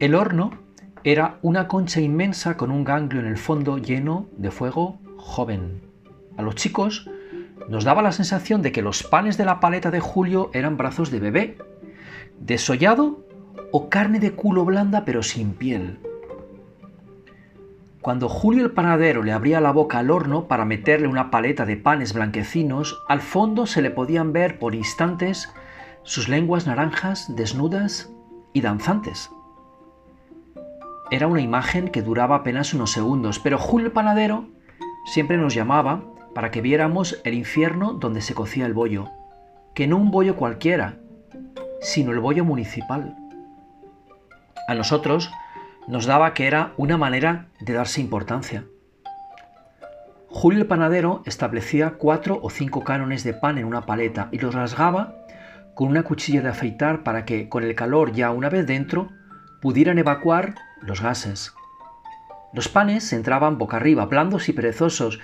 El horno era una concha inmensa con un ganglio en el fondo lleno de fuego joven. A los chicos nos daba la sensación de que los panes de la paleta de Julio eran brazos de bebé, desollado o carne de culo blanda pero sin piel. Cuando Julio el panadero le abría la boca al horno para meterle una paleta de panes blanquecinos, al fondo se le podían ver por instantes sus lenguas naranjas desnudas y danzantes. Era una imagen que duraba apenas unos segundos, pero Julio panadero siempre nos llamaba para que viéramos el infierno donde se cocía el bollo, que no un bollo cualquiera, sino el bollo municipal. A nosotros nos daba que era una manera de darse importancia. Julio el panadero establecía cuatro o cinco cánones de pan en una paleta y los rasgaba con una cuchilla de afeitar para que, con el calor ya una vez dentro, pudieran evacuar los gases. Los panes entraban boca arriba, blandos y perezosos,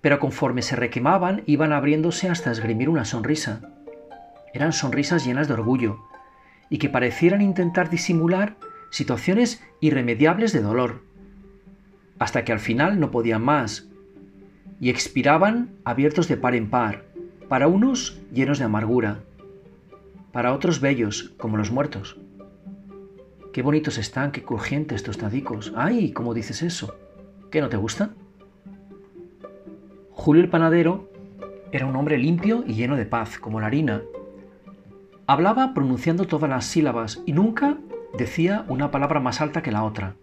pero conforme se requemaban iban abriéndose hasta esgrimir una sonrisa. Eran sonrisas llenas de orgullo, y que parecieran intentar disimular situaciones irremediables de dolor, hasta que al final no podían más, y expiraban abiertos de par en par, para unos llenos de amargura, para otros bellos, como los muertos. Qué bonitos están, qué crujientes tostadicos. ¡Ay! ¿Cómo dices eso? ¿Qué no te gusta? Julio el panadero era un hombre limpio y lleno de paz, como la harina. Hablaba pronunciando todas las sílabas y nunca decía una palabra más alta que la otra.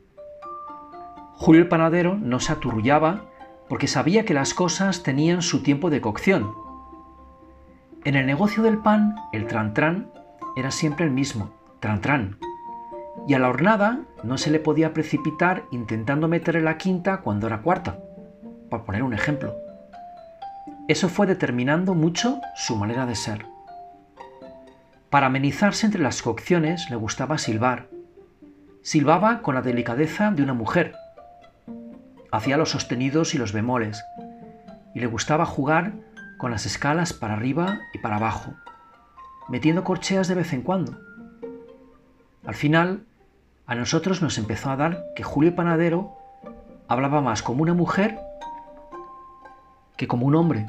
Julio el panadero no se aturrullaba porque sabía que las cosas tenían su tiempo de cocción. En el negocio del pan, el trantrán era siempre el mismo, trantrán y a la hornada no se le podía precipitar intentando meterle la quinta cuando era cuarta, por poner un ejemplo. Eso fue determinando mucho su manera de ser. Para amenizarse entre las cocciones le gustaba silbar. Silbaba con la delicadeza de una mujer. Hacía los sostenidos y los bemoles. Y le gustaba jugar con las escalas para arriba y para abajo, metiendo corcheas de vez en cuando. Al final, a nosotros nos empezó a dar que Julio Panadero hablaba más como una mujer que como un hombre.